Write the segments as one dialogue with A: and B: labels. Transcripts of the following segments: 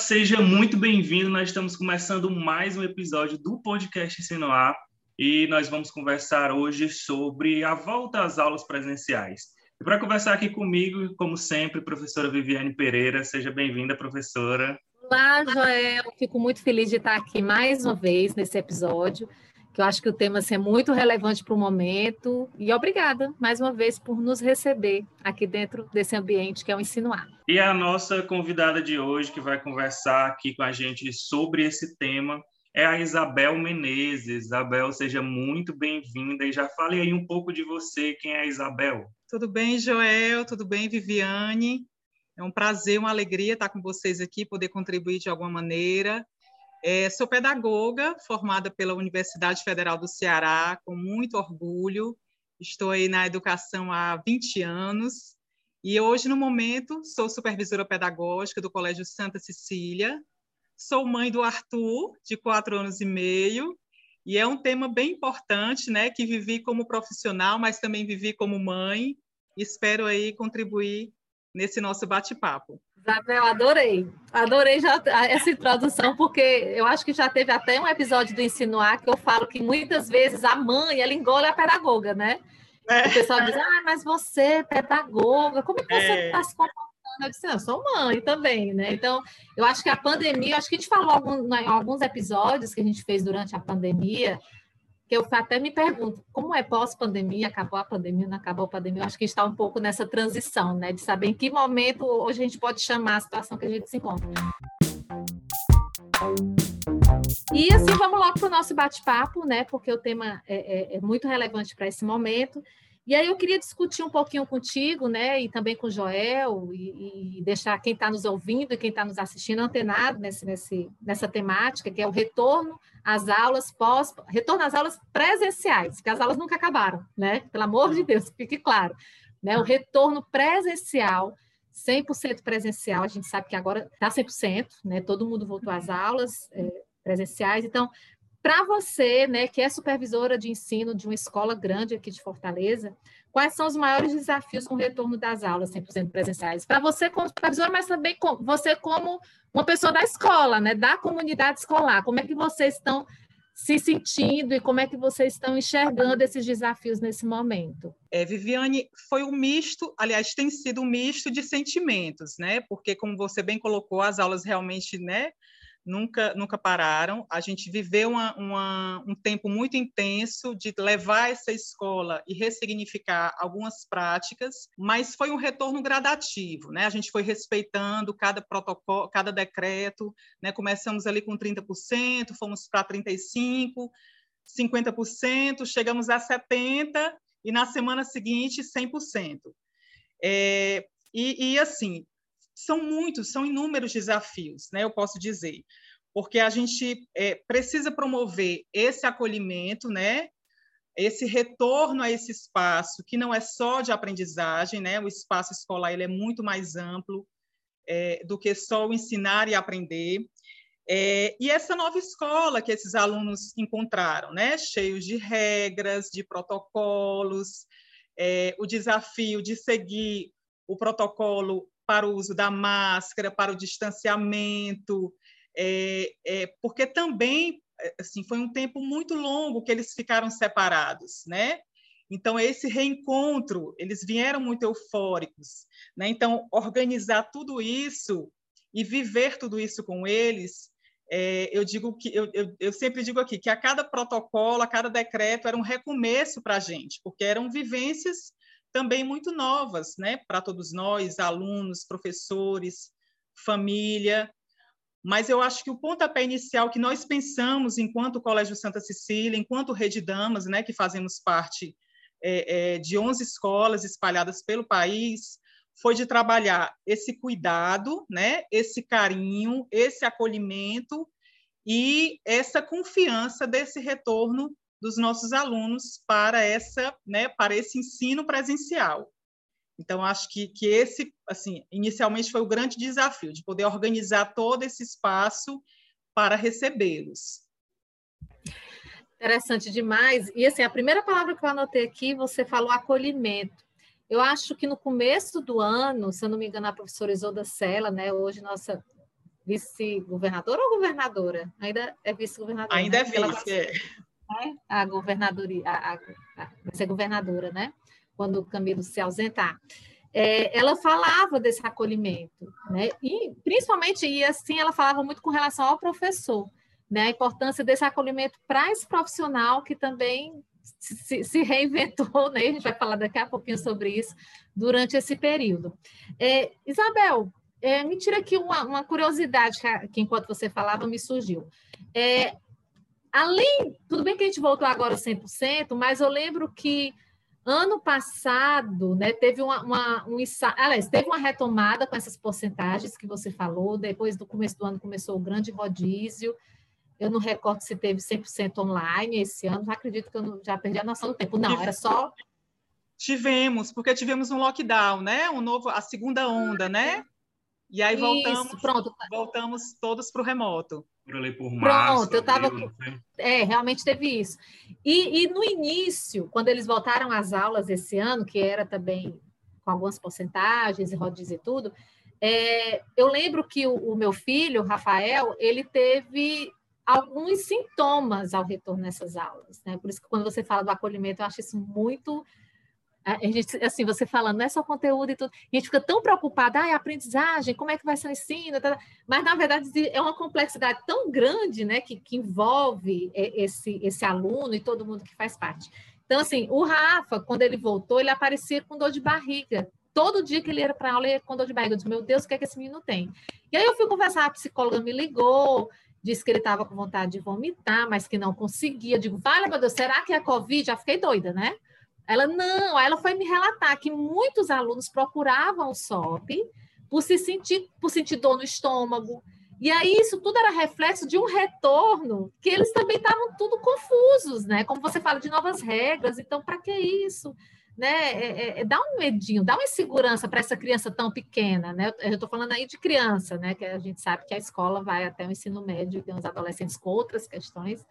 A: seja muito bem-vindo. Nós estamos começando mais um episódio do podcast Ensinoar e nós vamos conversar hoje sobre a volta às aulas presenciais. E para conversar aqui comigo, como sempre, professora Viviane Pereira. Seja bem-vinda, professora.
B: Olá, Joel. Fico muito feliz de estar aqui mais uma vez nesse episódio que eu acho que o tema assim, é muito relevante para o momento. E obrigada, mais uma vez, por nos receber aqui dentro desse ambiente que é o Ensino A.
A: E a nossa convidada de hoje, que vai conversar aqui com a gente sobre esse tema, é a Isabel Menezes. Isabel, seja muito bem-vinda e já fale aí um pouco de você, quem é a Isabel?
C: Tudo bem, Joel? Tudo bem, Viviane? É um prazer, uma alegria estar com vocês aqui, poder contribuir de alguma maneira. É, sou pedagoga, formada pela Universidade Federal do Ceará, com muito orgulho. Estou aí na educação há 20 anos. E hoje, no momento, sou supervisora pedagógica do Colégio Santa Cecília. Sou mãe do Arthur, de quatro anos e meio. E é um tema bem importante, né? Que vivi como profissional, mas também vivi como mãe. Espero aí contribuir nesse nosso bate-papo.
B: Isabel, adorei. Adorei já essa introdução, porque eu acho que já teve até um episódio do Insinuar que eu falo que muitas vezes a mãe, ela engole a pedagoga, né? É. O pessoal diz, ah, mas você é pedagoga, como é que você está é. se comportando? Eu disse, eu sou mãe também, né? Então, eu acho que a pandemia, acho que a gente falou algum, em alguns episódios que a gente fez durante a pandemia, que eu até me pergunto, como é pós-pandemia, acabou a pandemia, não acabou a pandemia, eu acho que está um pouco nessa transição, né, de saber em que momento hoje a gente pode chamar a situação que a gente se encontra. E assim, vamos logo para o nosso bate-papo, né, porque o tema é, é, é muito relevante para esse momento, e aí eu queria discutir um pouquinho contigo, né, e também com o Joel, e, e deixar quem está nos ouvindo e quem está nos assistindo antenado nesse, nesse, nessa temática, que é o retorno às aulas pós, retorno às aulas presenciais, que as aulas nunca acabaram, né? Pelo amor de Deus, fique claro. Né? O retorno presencial, 100% presencial, a gente sabe que agora está 100%, né? Todo mundo voltou às aulas é, presenciais, então para você, né, que é supervisora de ensino de uma escola grande aqui de Fortaleza, quais são os maiores desafios com o retorno das aulas 100% presenciais? Para você como supervisora, mas também com, você como uma pessoa da escola, né, da comunidade escolar, como é que vocês estão se sentindo e como é que vocês estão enxergando esses desafios nesse momento?
C: É, Viviane, foi um misto, aliás, tem sido um misto de sentimentos, né? Porque, como você bem colocou, as aulas realmente, né, nunca, nunca pararam. A gente viveu uma, uma, um tempo muito intenso de levar essa escola e ressignificar algumas práticas, mas foi um retorno gradativo, né? A gente foi respeitando cada protocolo, cada decreto, né? Começamos ali com 30%, fomos para 35%, 50%, chegamos a 70% e na semana seguinte 100%. É, e, e, assim, são muitos, são inúmeros desafios, né? Eu posso dizer, porque a gente é, precisa promover esse acolhimento, né? Esse retorno a esse espaço que não é só de aprendizagem, né? O espaço escolar ele é muito mais amplo é, do que só o ensinar e aprender. É, e essa nova escola que esses alunos encontraram, né? Cheios de regras, de protocolos, é, o desafio de seguir o protocolo para o uso da máscara, para o distanciamento, é, é, porque também assim foi um tempo muito longo que eles ficaram separados, né? Então esse reencontro, eles vieram muito eufóricos, né? Então organizar tudo isso e viver tudo isso com eles, é, eu digo que eu, eu, eu, sempre digo aqui que a cada protocolo, a cada decreto era um recomeço para a gente, porque eram vivências também muito novas, né, para todos nós, alunos, professores, família. Mas eu acho que o pontapé inicial que nós pensamos enquanto Colégio Santa Cecília, enquanto Rede Damas, né, que fazemos parte é, é, de 11 escolas espalhadas pelo país, foi de trabalhar esse cuidado, né, esse carinho, esse acolhimento e essa confiança desse retorno dos nossos alunos para essa, né, para esse ensino presencial. Então acho que, que esse, assim, inicialmente foi o grande desafio de poder organizar todo esse espaço para recebê-los.
B: Interessante demais. E assim, a primeira palavra que eu anotei aqui, você falou acolhimento. Eu acho que no começo do ano, se eu não me engano, a professora Isolda Sela, né, hoje nossa vice-governadora ou governadora? Ainda é vice-governadora.
C: Ainda
B: né?
C: é vice, é.
B: É. A governadoria, a, a, vai ser governadora, né? Quando o Camilo se ausentar. É, ela falava desse acolhimento, né? E principalmente, e assim, ela falava muito com relação ao professor, né? A importância desse acolhimento para esse profissional que também se, se, reinventou, né? A gente vai falar daqui a pouquinho sobre isso durante esse período. É, Isabel, é, me tira aqui uma, uma curiosidade que, que, enquanto você falava, me surgiu. É, além, tudo bem que a gente voltou agora 100%, mas eu lembro que ano passado, né, teve uma, uma um, aliás, teve uma retomada com essas porcentagens que você falou, depois do começo do ano começou o grande rodízio, eu não recordo se teve 100% online esse ano, não acredito que eu não, já perdi a noção do tempo. Não, era só...
C: Tivemos, porque tivemos um lockdown, né? Um novo, a segunda onda, né? E aí voltamos, Isso, pronto. voltamos todos para o remoto.
A: Por ali por março,
B: Pronto, eu estava. É, realmente teve isso. E, e, no início, quando eles voltaram às aulas esse ano, que era também com algumas porcentagens e rodízio e tudo, é, eu lembro que o, o meu filho, Rafael, ele teve alguns sintomas ao retorno nessas aulas, né? Por isso que quando você fala do acolhimento, eu acho isso muito a gente, assim, você falando, não é só conteúdo e tudo, a gente fica tão preocupada, ah, é aprendizagem, como é que vai ser o ensino, mas na verdade é uma complexidade tão grande, né, que, que envolve esse, esse aluno e todo mundo que faz parte. Então, assim, o Rafa, quando ele voltou, ele aparecia com dor de barriga. Todo dia que ele ia para aula, ele ia com dor de barriga. Eu disse, meu Deus, o que é que esse menino tem? E aí eu fui conversar, a psicóloga me ligou, disse que ele estava com vontade de vomitar, mas que não conseguia. Eu digo, vale, meu Deus, será que é a Covid? Já fiquei doida, né? Ela, não, ela foi me relatar que muitos alunos procuravam o SOP por se sentir, por sentir dor no estômago. E aí isso tudo era reflexo de um retorno que eles também estavam tudo confusos, né? Como você fala de novas regras, então para que isso? Né? É, é, é, dá um medinho, dá uma insegurança para essa criança tão pequena, né? Eu estou falando aí de criança, né? Que a gente sabe que a escola vai até o ensino médio, tem os adolescentes com outras questões,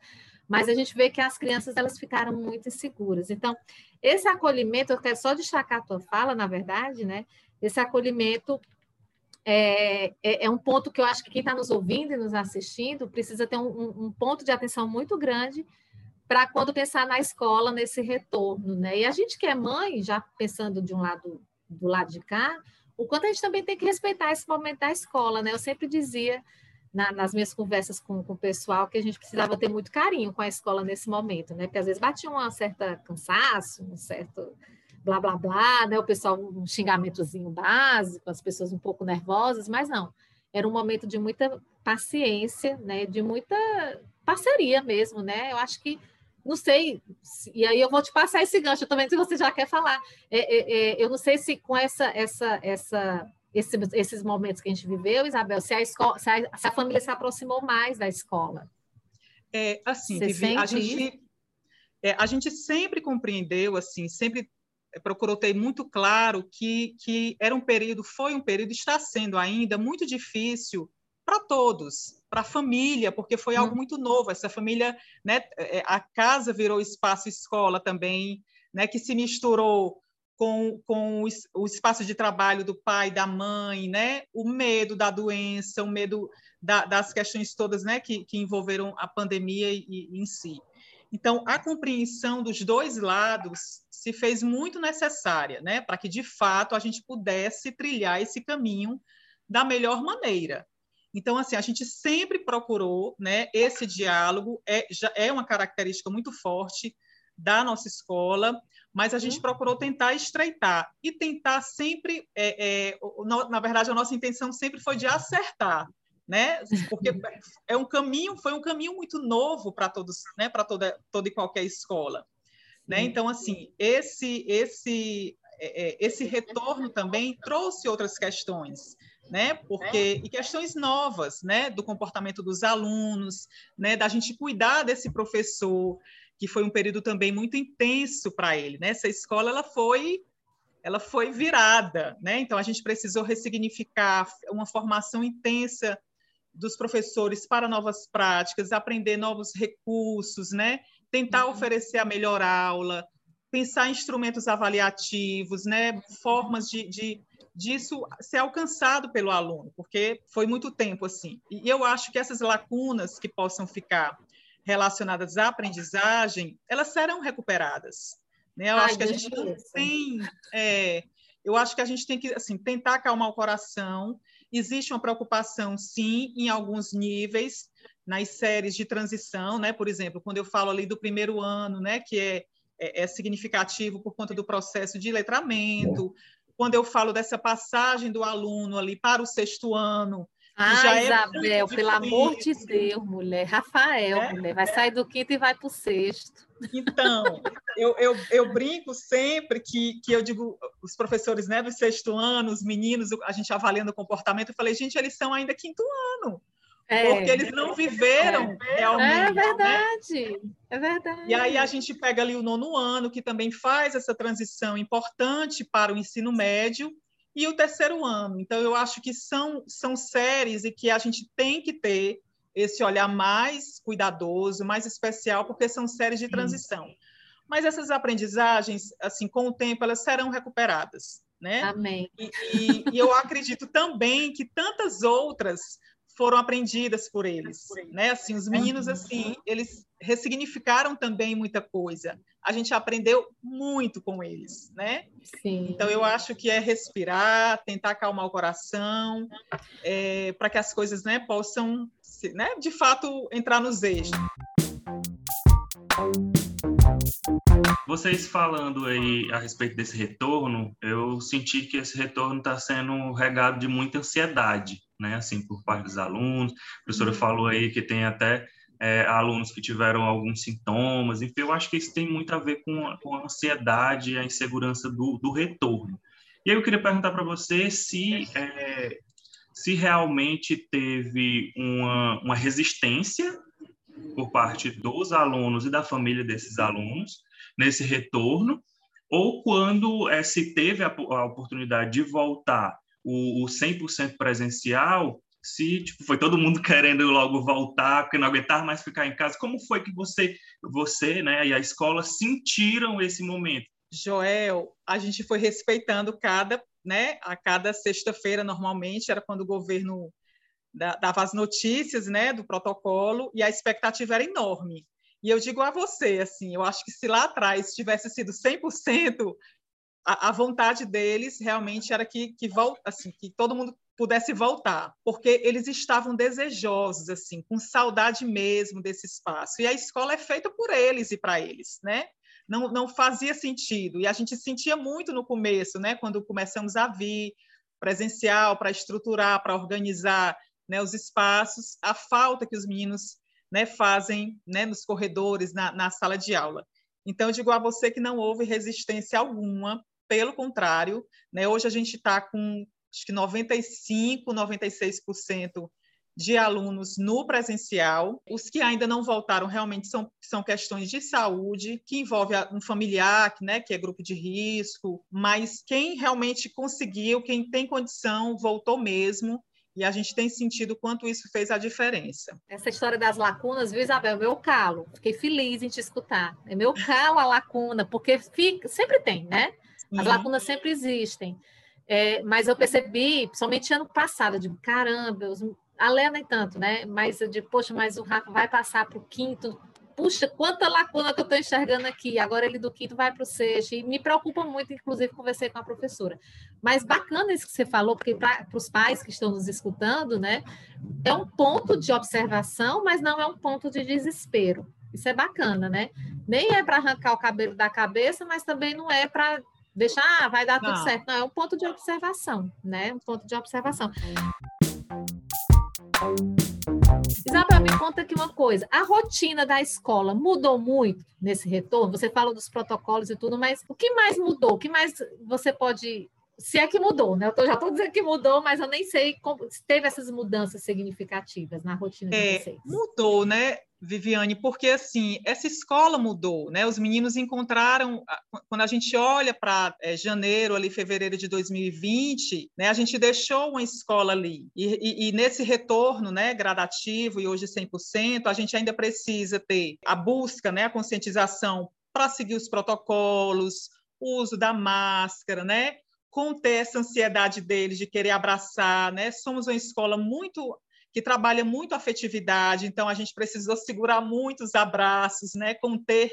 B: mas a gente vê que as crianças elas ficaram muito inseguras. Então, esse acolhimento, eu quero só destacar a tua fala, na verdade, né? Esse acolhimento é, é, é um ponto que eu acho que quem está nos ouvindo e nos assistindo precisa ter um, um ponto de atenção muito grande para quando pensar na escola, nesse retorno, né? E a gente que é mãe, já pensando de um lado do lado de cá, o quanto a gente também tem que respeitar esse momento da escola, né? Eu sempre dizia na, nas minhas conversas com, com o pessoal que a gente precisava ter muito carinho com a escola nesse momento, né? Porque às vezes batia uma certa cansaço, um certo blá blá blá, né? O pessoal um xingamentozinho básico, as pessoas um pouco nervosas, mas não. Era um momento de muita paciência, né? De muita parceria mesmo, né? Eu acho que não sei, e aí eu vou te passar esse gancho também, se você já quer falar. É, é, é, eu não sei se com essa, essa, essa esse, esses momentos que a gente viveu, Isabel, se a, escola, se a, se a família se aproximou mais da escola.
C: É, assim, Vivi, a gente, é, a gente sempre compreendeu, assim, sempre procurou ter muito claro que, que era um período, foi um período, está sendo ainda muito difícil para todos, para a família, porque foi algo hum. muito novo. Essa família, né, é, a casa virou espaço escola também, né, que se misturou com, com o espaço de trabalho do pai, da mãe, né? o medo da doença, o medo da, das questões todas né? que, que envolveram a pandemia e, e, em si. Então, a compreensão dos dois lados se fez muito necessária, né? para que, de fato, a gente pudesse trilhar esse caminho da melhor maneira. Então, assim, a gente sempre procurou né, esse diálogo, é, já é uma característica muito forte da nossa escola, mas a gente uhum. procurou tentar estreitar e tentar sempre, é, é, na verdade, a nossa intenção sempre foi de acertar, né? Porque é um caminho, foi um caminho muito novo para todos, né? Para toda, toda e qualquer escola, né? Então, assim, esse, esse, é, é, esse retorno também trouxe outras questões, né? Porque e questões novas, né? Do comportamento dos alunos, né? Da gente cuidar desse professor, que foi um período também muito intenso para ele. Né? Essa escola ela foi ela foi virada, né? Então a gente precisou ressignificar uma formação intensa dos professores para novas práticas, aprender novos recursos, né? Tentar uhum. oferecer a melhor aula, pensar em instrumentos avaliativos, né, formas de, de disso ser alcançado pelo aluno, porque foi muito tempo assim. E eu acho que essas lacunas que possam ficar relacionadas à aprendizagem, elas serão recuperadas. Né? Eu Ai, acho que a gente não tem, é, eu acho que a gente tem que assim tentar acalmar o coração. Existe uma preocupação, sim, em alguns níveis nas séries de transição, né? Por exemplo, quando eu falo ali do primeiro ano, né, que é, é, é significativo por conta do processo de letramento, quando eu falo dessa passagem do aluno ali para o sexto ano,
B: ah, é Isabel, é pelo amor de Deus, mulher. Rafael, é, mulher, vai sair do quinto e vai para o sexto.
C: Então, eu, eu, eu, brinco sempre que, que eu digo, os professores né, do sexto ano, os meninos, a gente avaliando o comportamento, eu falei, gente, eles são ainda quinto ano. É, porque eles não viveram é, realmente.
B: É verdade, né? é verdade.
C: E aí a gente pega ali o nono ano, que também faz essa transição importante para o ensino médio, e o terceiro ano. Então, eu acho que são, são séries e que a gente tem que ter esse olhar mais cuidadoso, mais especial, porque são séries de transição. Mas essas aprendizagens, assim, com o tempo, elas serão recuperadas, né?
B: Amém.
C: E, e, e eu acredito também que tantas outras foram aprendidas por eles, né? Assim, os meninos assim, eles ressignificaram também muita coisa. A gente aprendeu muito com eles, né? Sim. Então eu acho que é respirar, tentar acalmar o coração, é, para que as coisas, né, possam, né, de fato entrar nos eixos.
A: Vocês falando aí a respeito desse retorno, eu senti que esse retorno está sendo regado de muita ansiedade né, assim, por parte dos alunos. A professora uhum. falou aí que tem até é, alunos que tiveram alguns sintomas, enfim, eu acho que isso tem muito a ver com a, com a ansiedade, a insegurança do, do retorno. E aí eu queria perguntar para você se, é, se realmente teve uma, uma resistência por parte dos alunos e da família desses alunos nesse retorno, ou quando é, se teve a, a oportunidade de voltar o, o 100% presencial, se tipo, foi todo mundo querendo logo voltar, porque não aguentava mais ficar em casa, como foi que você, você né, e a escola sentiram esse momento?
C: Joel, a gente foi respeitando cada, né, a cada sexta-feira, normalmente, era quando o governo dava as notícias, né, do protocolo, e a expectativa era enorme. E eu digo a você, assim, eu acho que se lá atrás tivesse sido 100%, a, a vontade deles realmente era que, que, assim, que todo mundo pudesse voltar, porque eles estavam desejosos, assim, com saudade mesmo desse espaço. E a escola é feita por eles e para eles, né? Não, não fazia sentido. E a gente sentia muito no começo, né? Quando começamos a vir presencial para estruturar, para organizar né, os espaços, a falta que os meninos né, fazem né, nos corredores, na, na sala de aula. Então, eu digo a você que não houve resistência alguma pelo contrário, né, hoje a gente está com acho que 95, 96% de alunos no presencial. Os que ainda não voltaram realmente são, são questões de saúde, que envolve um familiar, né, que é grupo de risco, mas quem realmente conseguiu, quem tem condição, voltou mesmo. E a gente tem sentido quanto isso fez a diferença.
B: Essa história das lacunas, viu, Isabel? Meu calo. Fiquei feliz em te escutar. É meu calo a lacuna, porque fica, sempre tem, né? As uhum. lacunas sempre existem. É, mas eu percebi, principalmente ano passado, eu digo, caramba, os, a Léa nem tanto, né? Mas eu digo, poxa, mas o Rafa vai passar para o quinto. Puxa, quanta lacuna que eu estou enxergando aqui. Agora ele do quinto vai para o sexto. E me preocupa muito, inclusive, conversei com a professora. Mas bacana isso que você falou, porque para os pais que estão nos escutando, né? É um ponto de observação, mas não é um ponto de desespero. Isso é bacana, né? Nem é para arrancar o cabelo da cabeça, mas também não é para deixar, ah, vai dar tudo certo. Não, é um ponto de observação, né? Um ponto de observação. Isabel, me conta aqui uma coisa. A rotina da escola mudou muito nesse retorno? Você fala dos protocolos e tudo, mas o que mais mudou? O que mais você pode. Se é que mudou, né? Eu já estou dizendo que mudou, mas eu nem sei como, se teve essas mudanças significativas na rotina é, de vocês.
C: Mudou, né? Viviane, porque assim, essa escola mudou, né? Os meninos encontraram, quando a gente olha para é, janeiro, ali, fevereiro de 2020, né? A gente deixou uma escola ali. E, e, e, nesse retorno, né, gradativo e hoje 100%, a gente ainda precisa ter a busca, né, a conscientização para seguir os protocolos, o uso da máscara, né? Conter essa ansiedade deles de querer abraçar, né? Somos uma escola muito que trabalha muito a afetividade, então a gente precisou segurar muitos abraços, né? Conter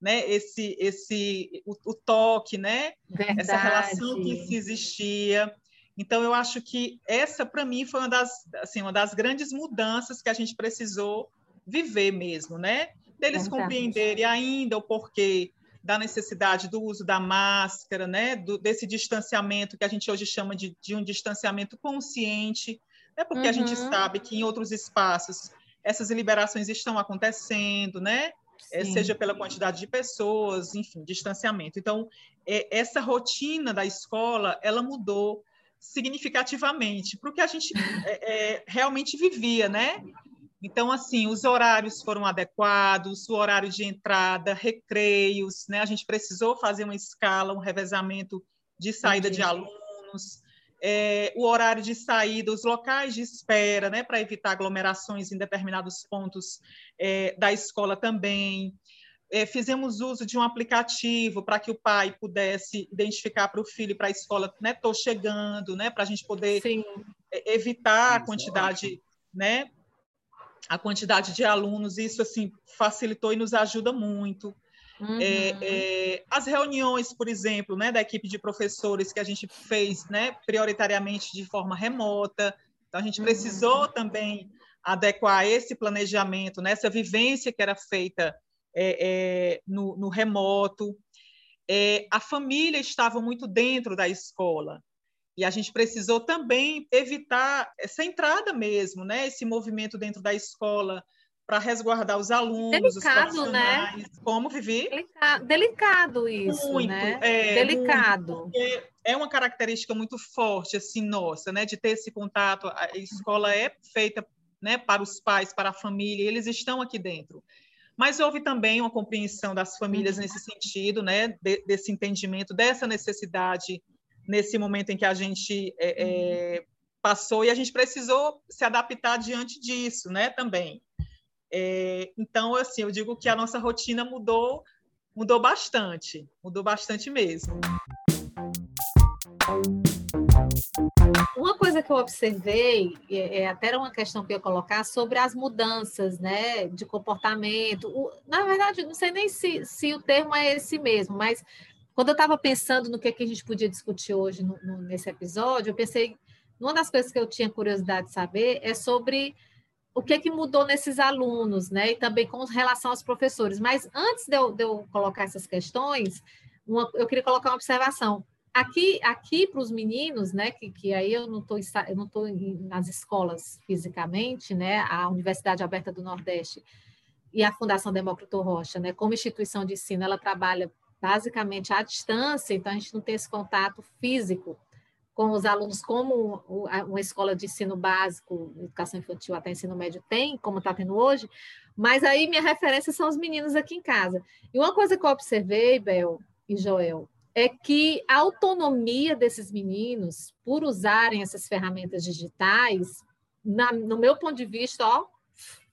C: né, esse, esse o, o toque, né,
B: Verdade.
C: essa relação que se existia. Então, eu acho que essa, para mim, foi uma das, assim, uma das grandes mudanças que a gente precisou viver mesmo, né? Deles Verdade. compreenderem ainda o porquê da necessidade do uso da máscara, né? Do, desse distanciamento que a gente hoje chama de, de um distanciamento consciente, né? Porque uhum. a gente uhum. sabe que em outros espaços essas liberações estão acontecendo, né? é, seja pela quantidade de pessoas, enfim, distanciamento. Então, é, essa rotina da escola, ela mudou significativamente para o que a gente é, é, realmente vivia, né? Então, assim, os horários foram adequados, o horário de entrada, recreios, né? A gente precisou fazer uma escala, um revezamento de saída Entendi. de alunos, é, o horário de saída, os locais de espera, né, para evitar aglomerações em determinados pontos é, da escola também. É, fizemos uso de um aplicativo para que o pai pudesse identificar para o filho para a escola, né, estou chegando, né, para a gente poder Sim. É, evitar a quantidade, né, a quantidade de alunos. Isso assim facilitou e nos ajuda muito. Uhum. É, é, as reuniões, por exemplo, né, da equipe de professores que a gente fez né, prioritariamente de forma remota. Então, a gente uhum. precisou também adequar esse planejamento, né, essa vivência que era feita é, é no, no, remoto. É, a família estava muito dentro da escola. E a gente precisou também evitar essa entrada mesmo, né? esse movimento dentro da escola para resguardar os alunos, delicado, os né? Como, Vivi?
B: Delicado, delicado isso, muito, né? É, delicado.
C: Muito, é uma característica muito forte, assim, nossa, né? De ter esse contato. A escola é feita né, para os pais, para a família, eles estão aqui dentro. Mas houve também uma compreensão das famílias uhum. nesse sentido, né? De, desse entendimento, dessa necessidade nesse momento em que a gente é, é, passou e a gente precisou se adaptar diante disso, né? Também. É, então, assim, eu digo que a nossa rotina mudou, mudou bastante, mudou bastante mesmo.
B: Uma coisa que eu observei, é, é, até era uma questão que eu ia colocar, sobre as mudanças né, de comportamento. O, na verdade, não sei nem se, se o termo é esse mesmo, mas quando eu estava pensando no que, que a gente podia discutir hoje no, no, nesse episódio, eu pensei, uma das coisas que eu tinha curiosidade de saber é sobre o que, que mudou nesses alunos, né? E também com relação aos professores. Mas antes de eu, de eu colocar essas questões, uma, eu queria colocar uma observação. Aqui, aqui para os meninos, né? Que, que aí eu não estou eu não nas escolas fisicamente, né? A Universidade Aberta do Nordeste e a Fundação Demócrito Rocha, né? Como instituição de ensino, ela trabalha basicamente à distância, então a gente não tem esse contato físico com os alunos, como uma escola de ensino básico, educação infantil até ensino médio tem, como está tendo hoje, mas aí minha referência são os meninos aqui em casa. E uma coisa que eu observei, Bel e Joel, é que a autonomia desses meninos, por usarem essas ferramentas digitais, na, no meu ponto de vista, ó,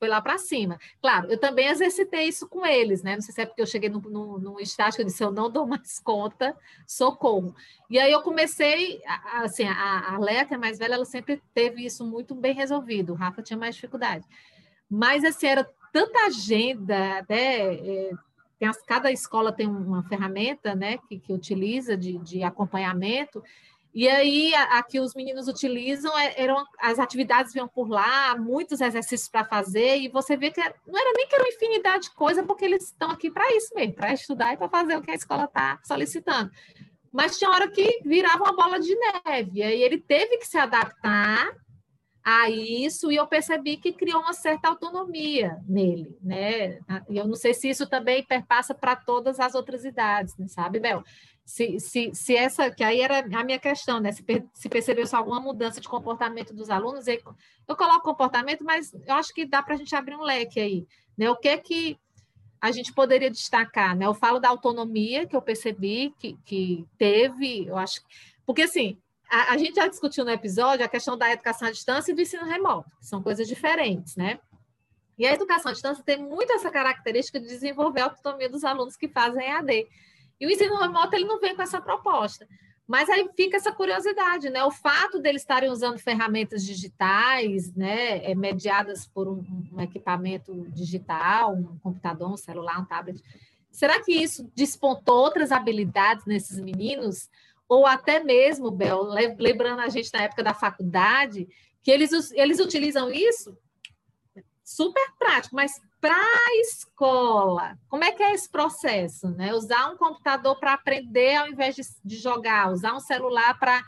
B: foi lá para cima. Claro, eu também exercitei isso com eles, né? Não sei se é porque eu cheguei num, num, num estágio que eu disse, eu não dou mais conta, socorro. E aí eu comecei, assim, a, a é mais velha, ela sempre teve isso muito bem resolvido, o Rafa tinha mais dificuldade. Mas, assim, era tanta agenda, né? É, tem as, cada escola tem uma ferramenta, né, que, que utiliza de, de acompanhamento, e aí, aqui os meninos utilizam, é, eram as atividades vinham por lá, muitos exercícios para fazer, e você vê que não era nem que era uma infinidade de coisa, porque eles estão aqui para isso mesmo, para estudar e para fazer o que a escola está solicitando. Mas tinha hora que virava uma bola de neve, e aí ele teve que se adaptar a isso, e eu percebi que criou uma certa autonomia nele, né? E eu não sei se isso também perpassa para todas as outras idades, né? sabe, Bel? Se, se, se essa, que aí era a minha questão, né? Se, se percebeu-se alguma mudança de comportamento dos alunos, eu, eu coloco comportamento, mas eu acho que dá para a gente abrir um leque aí, né? O que é que a gente poderia destacar, né? Eu falo da autonomia que eu percebi que, que teve, eu acho, porque assim, a, a gente já discutiu no episódio a questão da educação à distância e do ensino remoto, que são coisas diferentes, né? E a educação à distância tem muito essa característica de desenvolver a autonomia dos alunos que fazem EAD. E o ensino remoto ele não vem com essa proposta. Mas aí fica essa curiosidade, né? O fato deles estarem usando ferramentas digitais, né, é, mediadas por um, um, equipamento digital, um computador, um celular, um tablet, será que isso despontou outras habilidades nesses meninos? Ou até mesmo, Bel, lembrando a gente na época da faculdade, que eles, eles utilizam isso super prático, mas para a escola, como é que é esse processo? Né? Usar um computador para aprender ao invés de, de, jogar, usar um celular para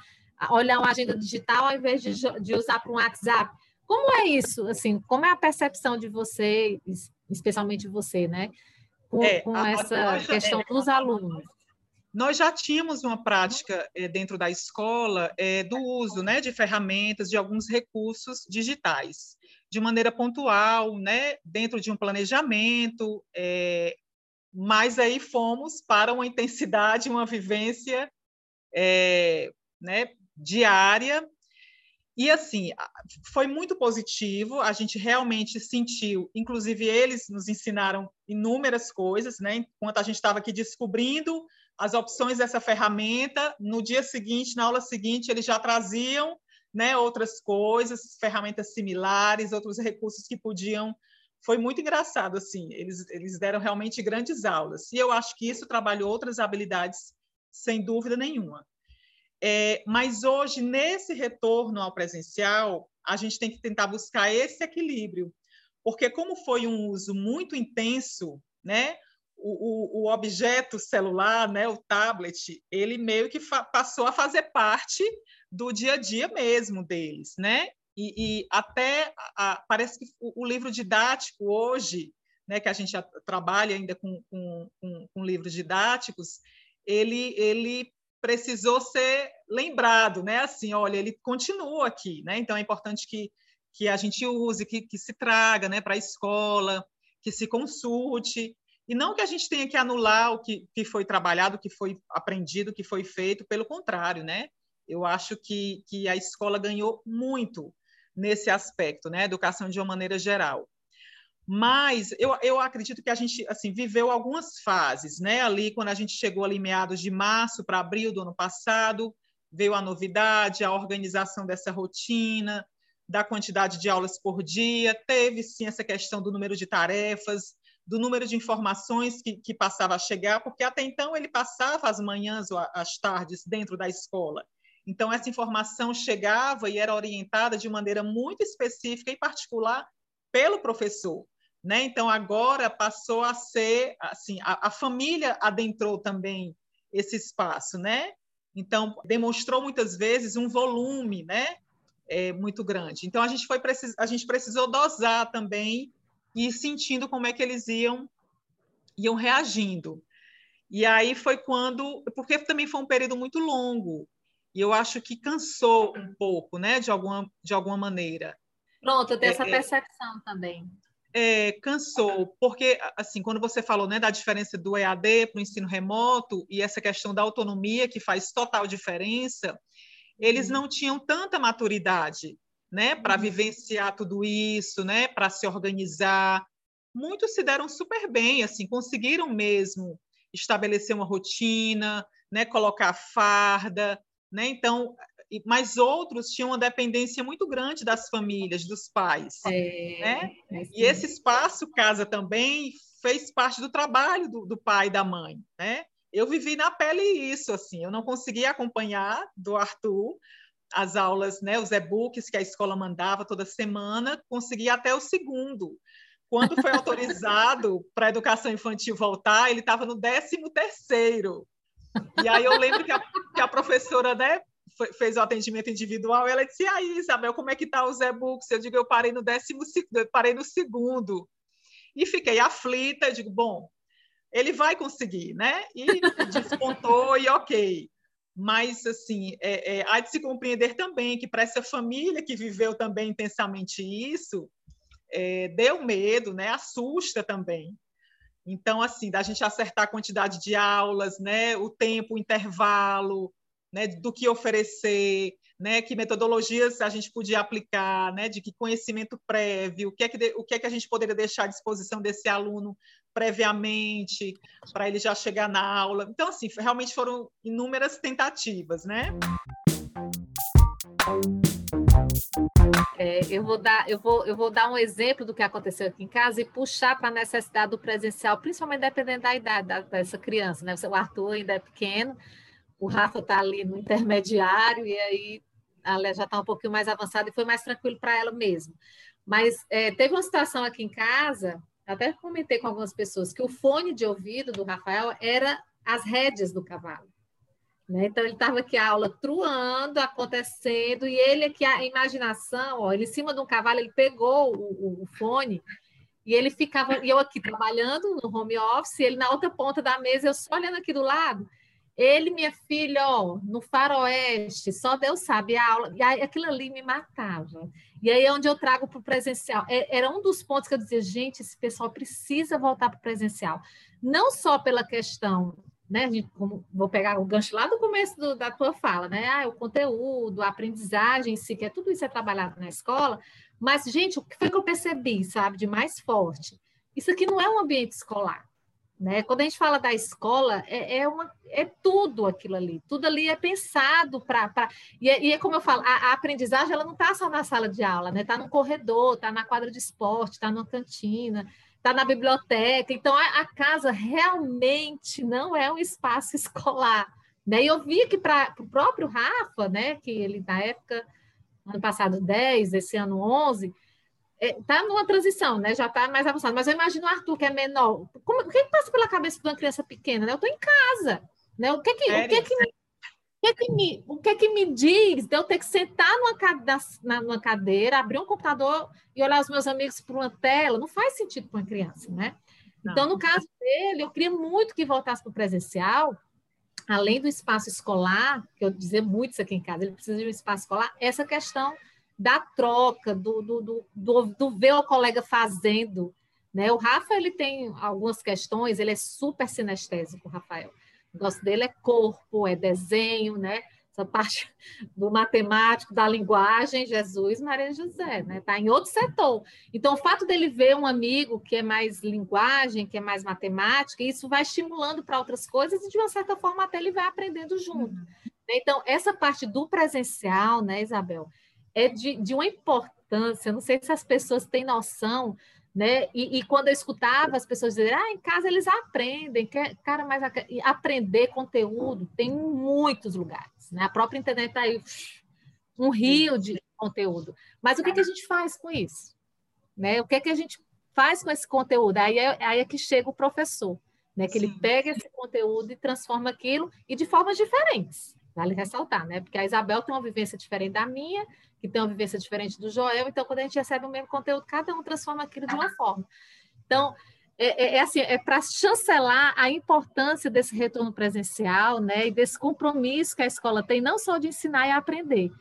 B: olhar uma agenda digital ao invés de, de usar para um WhatsApp. Como é isso? Assim, como é a percepção de você, especialmente você, né? Com, é, com essa questão é, dos alunos.
C: Nós já tínhamos uma prática é, dentro da escola é, do uso né, de ferramentas, de alguns recursos digitais de maneira pontual, né, dentro de um planejamento, é, mas aí fomos para uma intensidade, uma vivência é, né, diária. E assim, foi muito positivo, a gente realmente sentiu, inclusive eles nos ensinaram inúmeras coisas, né? Enquanto a gente estava aqui descobrindo as opções dessa ferramenta, no dia seguinte, na aula seguinte, eles já traziam né, outras coisas, ferramentas similares, outros recursos que podiam. Foi muito engraçado, assim, eles, eles deram realmente grandes aulas. E eu acho que isso trabalhou outras habilidades, sem dúvida nenhuma. É, mas hoje, nesse retorno ao presencial, a gente tem que tentar buscar esse equilíbrio, porque como foi um uso muito intenso, né, o, o, o objeto celular, né, o tablet, ele meio que passou a fazer parte do dia a dia mesmo deles, né? E, e até a, parece que o, o, livro didático hoje, né, que a gente trabalha ainda com, com, com, com livros didáticos, ele, ele precisou ser lembrado, né? Assim, olha, ele continua aqui, né? Então é importante que, que a gente use, que, que se traga, né, para a escola, que se consulte e não que a gente tenha que anular o que, que foi trabalhado, o que foi aprendido, o que foi feito, pelo contrário, né? Eu acho que, que a escola ganhou muito nesse aspecto, né? Educação de uma maneira geral. Mas eu, eu acredito que a gente assim viveu algumas fases, né? Ali quando a gente chegou ali meados de março para abril do ano passado, veio a novidade, a organização dessa rotina, da quantidade de aulas por dia, teve sim essa questão do número de tarefas, do número de informações que, que passava a chegar, porque até então ele passava as manhãs ou as tardes dentro da escola. Então, essa informação chegava e era orientada de maneira muito específica e particular pelo professor. Né? Então, agora passou a ser, assim, a, a família adentrou também esse espaço, né? Então, demonstrou muitas vezes um volume, né? É, muito grande. Então, a gente, foi precis... a gente precisou dosar também e sentindo como é que eles iam, iam reagindo. E aí foi quando, porque também foi um período muito longo, e eu acho que cansou um pouco, né, de alguma, de alguma maneira.
B: Pronto, eu tenho é, essa é. percepção também.
C: É, cansou, porque, assim, quando você falou né, da diferença do EAD para o ensino remoto e essa questão da autonomia, que faz total diferença, eles uhum. não tinham tanta maturidade né, para uhum. vivenciar tudo isso, né, para se organizar. Muitos se deram super bem, assim, conseguiram mesmo estabelecer uma rotina, né, colocar farda, né? Então, mas outros tinham uma dependência muito grande das famílias, dos pais. É, né? É e esse espaço casa também fez parte do trabalho do, do, pai e da mãe. Né? Eu vivi na pele isso, assim, eu não conseguia acompanhar do Arthur as aulas, né, os e-books que a escola mandava toda semana, conseguia até o segundo. Quando foi autorizado para a educação infantil voltar, ele estava no décimo terceiro. E aí eu lembro que a, que a professora né, fez o atendimento individual, ela disse, e aí, Isabel, como é que tá os e-books? Eu digo, eu parei no décimo, eu parei no segundo. E fiquei aflita, eu digo, bom, ele vai conseguir, né? E despontou e ok. Mas, assim, é, é, há de se compreender também que para essa família que viveu também intensamente isso, é, deu medo, né? Assusta também. Então, assim, da gente acertar a quantidade de aulas, né? O tempo, o intervalo, né, do que oferecer, né, que metodologias a gente podia aplicar, né, de que conhecimento prévio, o que é que, o que, é que a gente poderia deixar à disposição desse aluno previamente, para ele já chegar na aula. Então, assim, realmente foram inúmeras tentativas, né?
B: É, eu, vou dar, eu, vou, eu vou dar um exemplo do que aconteceu aqui em casa e puxar para a necessidade do presencial, principalmente dependendo da idade da, dessa criança. Né? O Arthur ainda é pequeno, o Rafa está ali no intermediário, e aí a Léa já está um pouquinho mais avançada e foi mais tranquilo para ela mesmo. Mas é, teve uma situação aqui em casa, até comentei com algumas pessoas, que o fone de ouvido do Rafael era as rédeas do cavalo. Né? Então, ele estava aqui a aula truando, acontecendo, e ele aqui, a imaginação, ó, ele em cima de um cavalo, ele pegou o, o, fone e ele ficava, e eu aqui trabalhando no home office, ele na outra ponta da mesa, eu só olhando aqui do lado, ele, minha filha, ó, no faroeste, só Deus sabe a aula, e aí, aquilo ali me matava. E aí é onde eu trago para o presencial. É, era um dos pontos que eu dizia, gente, esse pessoal precisa voltar para o presencial. Não só pela questão né? Gente, como, vou pegar o gancho lá do começo do, da tua fala, né? Ah, o conteúdo, a aprendizagem em si, que é tudo isso é trabalhado na escola. Mas, gente, o que foi que eu percebi, sabe, de mais forte? Isso aqui não é um ambiente escolar. Né? Quando a gente fala da escola, é, é, uma, é tudo aquilo ali, tudo ali é pensado para. E, é, e é como eu falo, a, a aprendizagem ela não está só na sala de aula, está né? Tá no corredor, está na quadra de esporte, está na cantina, está na biblioteca. Então, a, a, casa realmente não é um espaço escolar. Né? E eu vi que para o próprio Rafa, né, que ele, na época, ano passado 10, esse ano 11, está é, numa transição, né? já está mais avançado. Mas eu imagino o Arthur, que é menor. Como, o que, passa pela cabeça de uma criança pequena? Né? Eu estou em casa. Né? O que, que, o que, que que, é que me, o que é que me diz de eu ter que sentar numa, na, numa cadeira, abrir um computador e olhar os meus amigos por uma tela? Não faz sentido para uma criança, né? Não. Então, no caso dele, eu queria muito que voltasse para o presencial, além do espaço escolar, que eu dizer muito isso aqui em casa, ele precisa de um espaço escolar, essa questão da troca, do, do, do, do, do ver o colega fazendo. Né? O Rafa ele tem algumas questões, ele é super sinestésico, o Rafael. O negócio dele é corpo, é desenho, né? Essa parte do matemático, da linguagem, Jesus, Maria José, né? Está em outro setor. Então, o fato dele ver um amigo que é mais linguagem, que é mais matemática, isso vai estimulando para outras coisas e, de uma certa forma, até ele vai aprendendo junto. Uhum. Então, essa parte do presencial, né, Isabel, é de, de uma importância, não sei se as pessoas têm noção né? E, e, quando eu escutava as pessoas dizerem, ah, em casa eles aprendem, cara, mas aprender conteúdo tem em muitos lugares, né? A própria internet está aí um rio de conteúdo. Mas o que, que a gente faz com isso? Né? O que, que a gente faz com esse conteúdo? Aí é, aí é que chega o professor, né? Que Sim. ele pega esse conteúdo e transforma aquilo e de formas diferentes. Vale ressaltar, né? Porque a Isabel tem uma vivência diferente da minha, que tem uma vivência diferente do Joel, então quando a gente recebe o mesmo conteúdo, cada um transforma aquilo de uma forma. Então, é, é, é assim, é para chancelar a importância desse retorno presencial, né? E desse compromisso que a escola tem, não só de ensinar e aprender,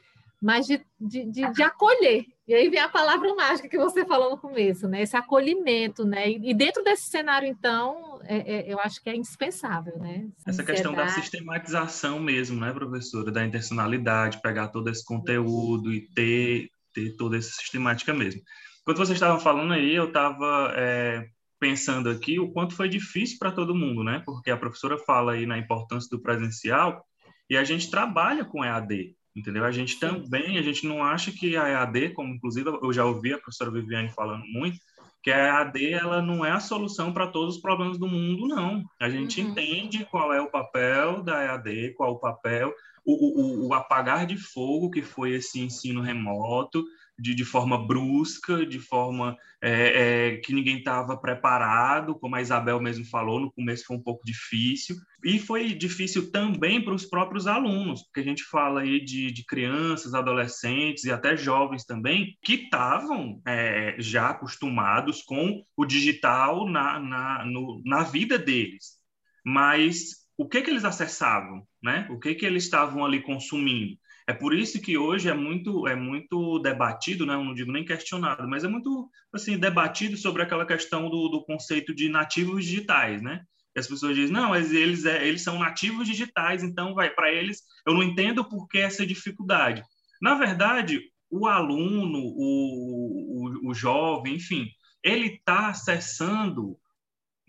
B: mas de, de, de, de, acolher. E aí vem a palavra mágica que você falou no começo, né? Esse acolhimento, né? E, dentro desse cenário, então, é, é, eu acho que é indispensável, né?
A: Essa questão da sistematização mesmo, né, professora? Da intencionalidade, pegar todo esse conteúdo e ter, ter toda essa sistemática mesmo. Quando vocês estavam falando aí, eu estava é, pensando aqui o quanto foi difícil para todo mundo, né? Porque a professora fala aí na importância do presencial e a gente trabalha com EAD, entendeu? A gente também, a gente não acha que a EAD, como inclusive eu já ouvi a professora Viviane falando muito, que a EAD ela não é a solução para todos os problemas do mundo, não. A gente uhum. entende qual é o papel da EAD, qual o papel, o, o, o apagar de fogo que foi esse ensino remoto, de, de forma brusca, de forma é, é, que ninguém estava preparado, como a Isabel mesmo falou, no começo foi um pouco difícil. E foi difícil também para os próprios alunos, porque a gente fala aí de, de crianças, adolescentes e até jovens também, que estavam é, já acostumados com o digital na, na, no, na vida deles. Mas o que, que eles acessavam? Né? O que, que eles estavam ali consumindo? É por isso que hoje é muito é muito debatido, né? Não digo nem questionado, mas é muito assim debatido sobre aquela questão do, do conceito de nativos digitais, né? E as pessoas dizem, não, mas eles, é, eles são nativos digitais, então vai para eles, eu não entendo por que essa dificuldade. Na verdade, o aluno, o, o, o jovem, enfim, ele está acessando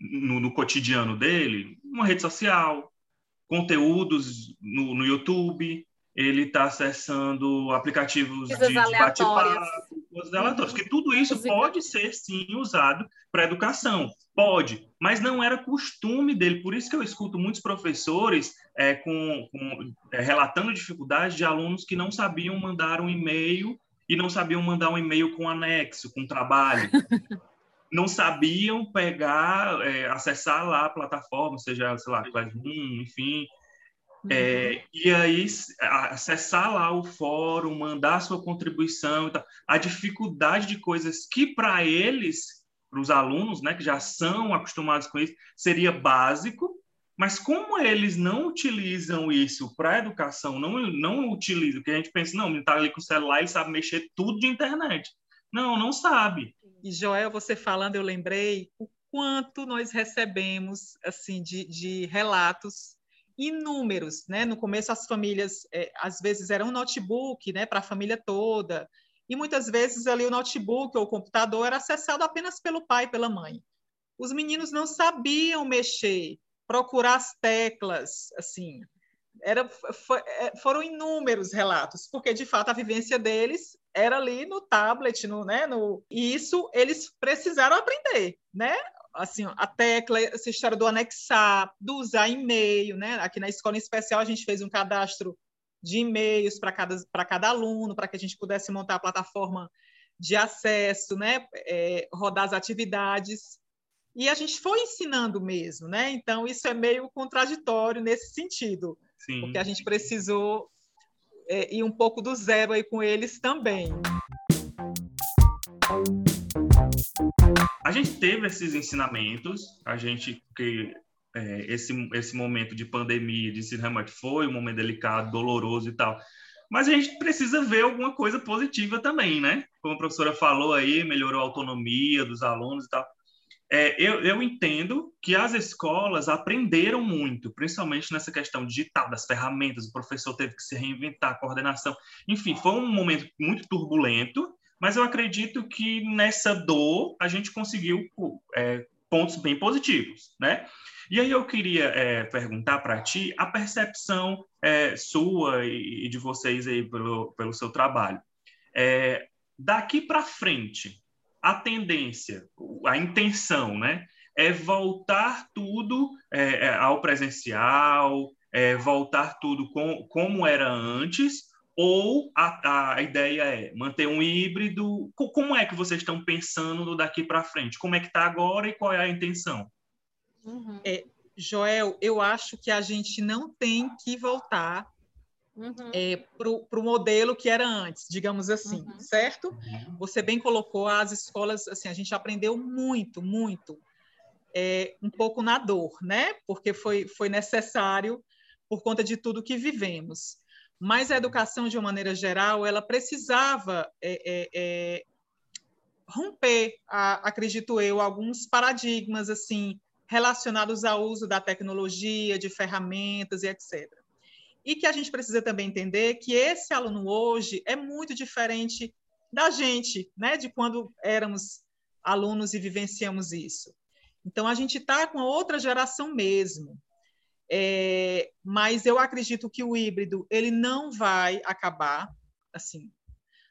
A: no, no, cotidiano dele uma rede social, conteúdos no, no YouTube, ele está acessando aplicativos
B: Coisas
A: de, de bate-papo, coisas aleatórias, uhum. que tudo isso pode ser, sim, usado para educação. Pode, mas não era costume dele. Por isso que eu escuto muitos professores é, com, com é, relatando dificuldades de alunos que não sabiam mandar um e-mail e não sabiam mandar um e-mail com anexo, com trabalho. não sabiam pegar, é, acessar lá a plataforma, seja, sei lá, Classroom, enfim, é, e aí, acessar lá o fórum, mandar sua contribuição, a dificuldade de coisas que para eles, para os alunos, né, que já são acostumados com isso, seria básico, mas como eles não utilizam isso para educação, não, não utilizam, que a gente pensa, não, ele está ali com o celular e sabe mexer tudo de internet. Não, não sabe.
C: E, Joel, você falando, eu lembrei o quanto nós recebemos assim de, de relatos inúmeros, né? No começo as famílias é, às vezes era um notebook, né, para a família toda, e muitas vezes ali o notebook ou o computador era acessado apenas pelo pai, pela mãe. Os meninos não sabiam mexer, procurar as teclas, assim. Era, foi, é, foram inúmeros relatos, porque de fato a vivência deles era ali no tablet, no, né, no, e isso eles precisaram aprender, né? Assim, a tecla, essa história do anexar, do usar e-mail, né? Aqui na escola em especial a gente fez um cadastro de e-mails para cada, cada aluno, para que a gente pudesse montar a plataforma de acesso, né? É, rodar as atividades. E a gente foi ensinando mesmo, né? Então, isso é meio contraditório nesse sentido, Sim. porque a gente precisou é, ir um pouco do zero aí com eles também.
A: A gente teve esses ensinamentos, a gente que é, esse, esse momento de pandemia, de remoto foi um momento delicado, doloroso e tal. Mas a gente precisa ver alguma coisa positiva também, né? Como a professora falou aí, melhorou a autonomia dos alunos e tal. É, eu, eu entendo que as escolas aprenderam muito, principalmente nessa questão digital, das ferramentas, o professor teve que se reinventar, a coordenação. Enfim, foi um momento muito turbulento, mas eu acredito que nessa dor a gente conseguiu é, pontos bem positivos, né? E aí eu queria é, perguntar para ti a percepção é, sua e, de vocês aí pelo, pelo seu trabalho. É, daqui para frente, a tendência, a intenção, né? É voltar tudo é, é, ao presencial, é, voltar tudo com, como era antes, ou a, a ideia é manter um híbrido? Como é que vocês estão pensando daqui para frente? Como é que está agora e qual é a intenção?
C: Uhum. É, Joel, eu acho que a gente não tem que voltar uhum. é, para o modelo que era antes, digamos assim, uhum. certo? Uhum. Você bem colocou as escolas, assim, a gente aprendeu muito, muito, é, um pouco na dor, né? Porque foi, foi necessário por conta de tudo que vivemos mas a educação, de uma maneira geral, ela precisava é, é, é, romper, a, acredito eu, alguns paradigmas assim relacionados ao uso da tecnologia, de ferramentas e etc. E que a gente precisa também entender que esse aluno hoje é muito diferente da gente, né, de quando éramos alunos e vivenciamos isso. Então, a gente está com outra geração mesmo. É, mas eu acredito que o híbrido ele não vai acabar assim.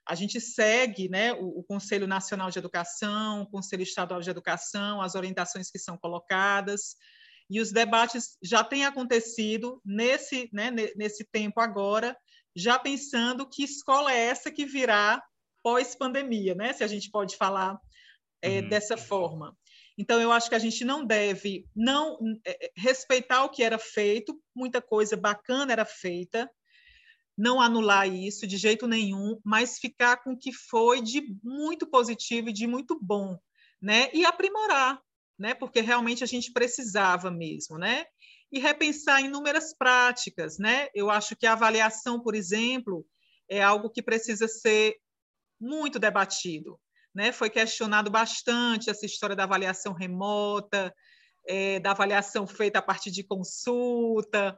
C: A gente segue né, o, o, Conselho Nacional de Educação, o Conselho Estadual de Educação, as orientações que são colocadas, e os debates já têm acontecido nesse, né, nesse tempo agora, já pensando que escola é essa que virá pós-pandemia, né, se a gente pode falar é, uhum. dessa forma. Então, eu acho que a gente não deve não é, é, respeitar o que era feito, muita coisa bacana era feita, não anular isso de jeito nenhum, mas ficar com o que foi de muito positivo e de muito bom, né? E aprimorar, né? Porque realmente a gente precisava mesmo, né? E repensar inúmeras práticas, né? Eu acho que a avaliação, por exemplo, é algo que precisa ser muito debatido né? Foi questionado bastante essa história da avaliação remota, é, da avaliação feita a partir de consulta.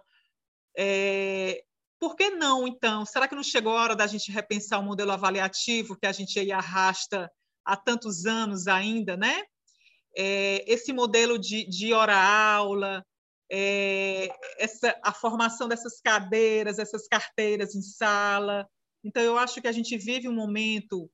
C: É, por que não, então? Será que não chegou a hora da gente repensar o modelo avaliativo que a gente aí arrasta há tantos anos ainda, né? É, esse modelo de, de hora-aula, é, essa, a formação dessas cadeiras, essas carteiras em sala. Então, eu acho que a gente vive um momento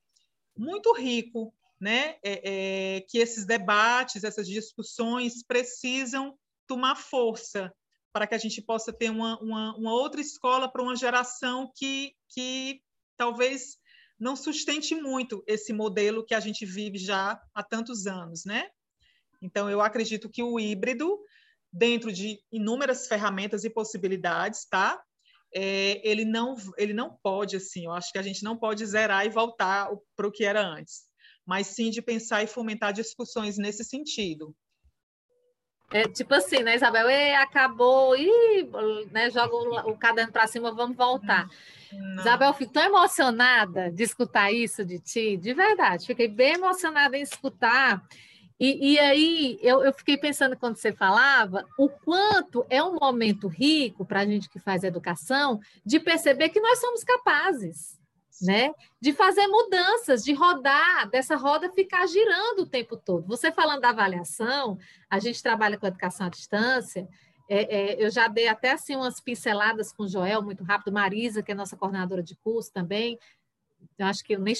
C: muito rico, né? É, é, que esses debates, essas discussões precisam tomar força para que a gente possa ter uma, uma, uma outra escola para uma geração que, que talvez não sustente muito esse modelo que a gente vive já há tantos anos, né? Então, eu acredito que o híbrido, dentro de inúmeras ferramentas e possibilidades, tá? É, ele não ele não pode assim eu acho que a gente não pode zerar e voltar para o que era antes mas sim de pensar e fomentar discussões nesse sentido
B: é tipo assim, né, Isabel? E acabou, e né, joga o, o caderno para cima, vamos voltar. Não. Isabel, fico tão emocionada de escutar isso de ti, de verdade. Fiquei bem emocionada em escutar. E, e aí eu, eu, fiquei pensando quando você falava o quanto é um momento rico para a gente que faz educação de perceber que nós somos capazes né? De fazer mudanças, de rodar, dessa roda ficar girando o tempo todo. Você falando da avaliação, a gente trabalha com educação à distância. É, é, eu já dei até assim umas pinceladas com o Joel muito rápido, Marisa, que é nossa coordenadora de curso também. Eu acho que eu nem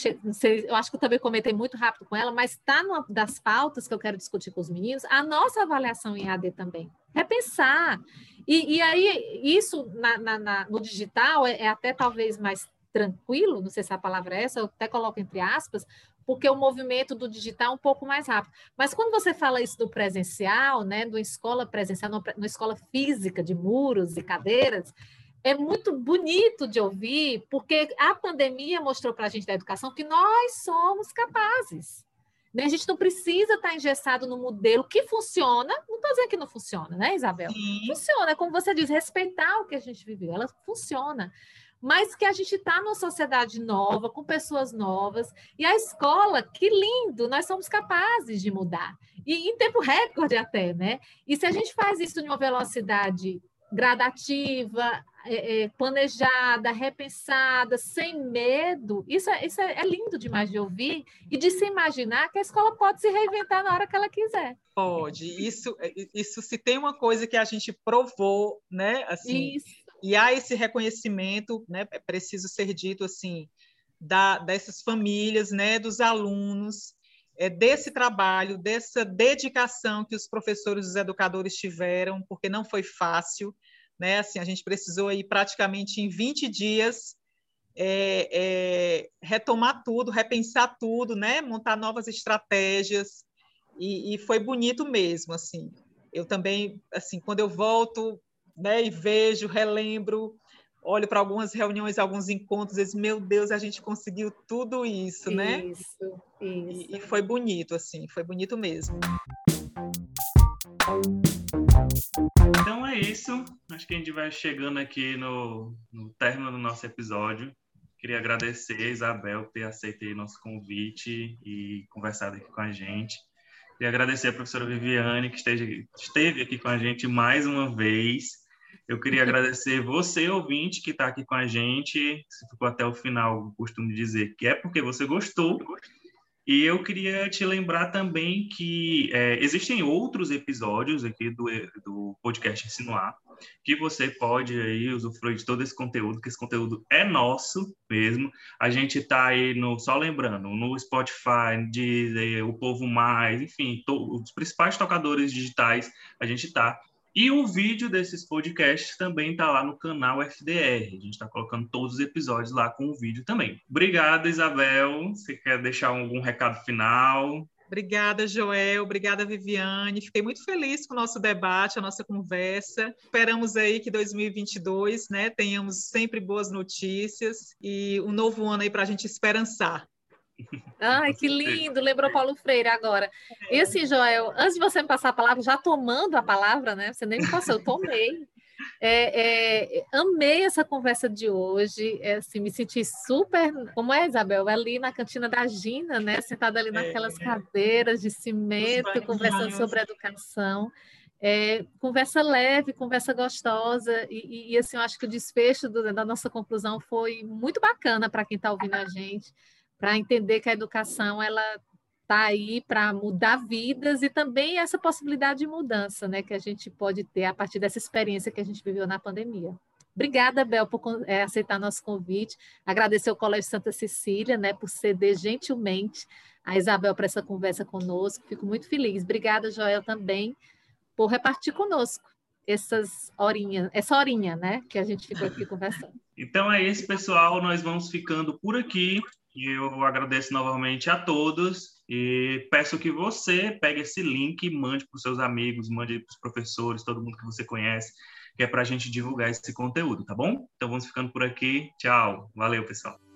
B: eu acho que eu também comentei muito rápido com ela, mas está numa das pautas que eu quero discutir com os meninos, a nossa avaliação em AD também. Repensar. E, e aí, isso na, na, na, no digital é, é até talvez mais tranquilo, não sei se a palavra é essa, eu até coloco entre aspas, porque o movimento do digital é um pouco mais rápido. Mas quando você fala isso do presencial, né, do escola presencial, numa escola física de muros e cadeiras, é muito bonito de ouvir, porque a pandemia mostrou para a gente da educação que nós somos capazes. Né? A gente não precisa estar engessado no modelo que funciona. Não estou dizendo que não funciona, né, Isabel? Sim. Funciona, como você diz, respeitar o que a gente viveu. Ela funciona mas que a gente está numa sociedade nova, com pessoas novas, e a escola, que lindo, nós somos capazes de mudar, e em tempo recorde até, né? E se a gente faz isso em uma velocidade gradativa, é, é, planejada, repensada, sem medo, isso, é, isso é, é lindo demais de ouvir e de se imaginar que a escola pode se reinventar na hora que ela quiser.
C: Pode, isso, é, isso se tem uma coisa que a gente provou, né? Assim, isso e há esse reconhecimento, né, é preciso ser dito assim, da, dessas famílias, né, dos alunos, é, desse trabalho, dessa dedicação que os professores e os educadores tiveram, porque não foi fácil, né? Assim, a gente precisou aí praticamente em 20 dias é, é, retomar tudo, repensar tudo, né? Montar novas estratégias e, e, foi bonito mesmo, assim. Eu também, assim, quando eu volto né, e vejo, relembro, olho para algumas reuniões, alguns encontros, e digo, meu Deus, a gente conseguiu tudo isso, né?
B: Isso, isso.
C: E, e foi bonito, assim, foi bonito mesmo.
A: Então é isso. Acho que a gente vai chegando aqui no, no término do nosso episódio. Queria agradecer a Isabel por ter aceito nosso convite e conversado aqui com a gente. Queria agradecer a professora Viviane, que esteve, esteve aqui com a gente mais uma vez. Eu queria agradecer você, ouvinte, que está aqui com a gente. Se ficou até o final, costumo dizer que é porque você gostou. E eu queria te lembrar também que é, existem outros episódios aqui do, do podcast Insinuar, que você pode aí usufruir de todo esse conteúdo, que esse conteúdo é nosso mesmo. A gente está aí no, só lembrando, no Spotify, O Povo Mais, enfim, to, os principais tocadores digitais, a gente está. E o vídeo desses podcasts também está lá no canal FDR. A gente está colocando todos os episódios lá com o vídeo também. Obrigado, Isabel. Você quer deixar algum recado final?
C: Obrigada, Joel. Obrigada, Viviane. Fiquei muito feliz com o nosso debate, a nossa conversa. Esperamos aí que 2022, né, tenhamos sempre boas notícias e um novo ano aí para a gente esperançar.
B: Ai, que lindo! Lembrou Paulo Freire agora. E assim, Joel, antes de você me passar a palavra, já tomando a palavra, né? Você nem me passou, eu tomei. É, é, amei essa conversa de hoje, é, assim, me senti super, como é, Isabel, ali na cantina da Gina, né, sentada ali naquelas é. cadeiras de cimento, conversando sobre educação. É, conversa leve, conversa gostosa, e, e, assim, eu acho que o desfecho do, da nossa conclusão foi muito bacana para quem está ouvindo a gente, para entender que a educação ela está aí para mudar vidas e também essa possibilidade de mudança, né, que a gente pode ter a partir dessa experiência que a gente viveu na pandemia. Obrigada, Bel, por é, aceitar nosso convite. Agradecer ao Colégio Santa Cecília, né, por ceder gentilmente a Isabel para essa conversa conosco. Fico muito feliz. Obrigada, Joel, também, por repartir conosco essas horinhas, essa horinha, né, que a gente ficou aqui conversando.
A: Então é isso, pessoal. Nós vamos ficando por aqui. Eu agradeço novamente a todos e peço que você pegue esse link e mande para os seus amigos, mande para os professores, todo mundo que você conhece que é para a gente divulgar esse conteúdo, tá bom? Então vamos ficando por aqui. Tchau. Valeu, pessoal.